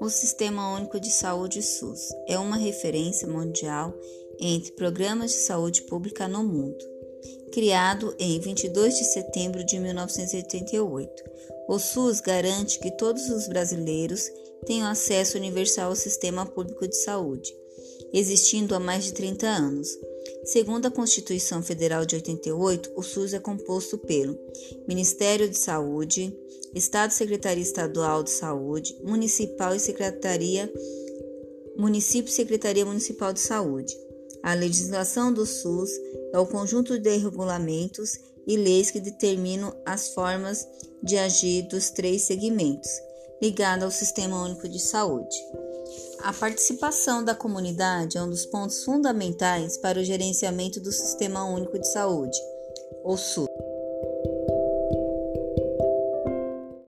O Sistema Único de Saúde SUS é uma referência mundial entre programas de saúde pública no mundo. Criado em 22 de setembro de 1988, o SUS garante que todos os brasileiros tenham acesso universal ao sistema público de saúde, existindo há mais de 30 anos. Segundo a Constituição Federal de 88, o SUS é composto pelo Ministério de Saúde, Estado Secretaria Estadual de Saúde, Municipal e Secretaria Município e Secretaria Municipal de Saúde. A legislação do SUS é o conjunto de regulamentos e leis que determinam as formas de agir dos três segmentos, ligados ao Sistema Único de Saúde. A participação da comunidade é um dos pontos fundamentais para o gerenciamento do Sistema Único de Saúde, o SUS.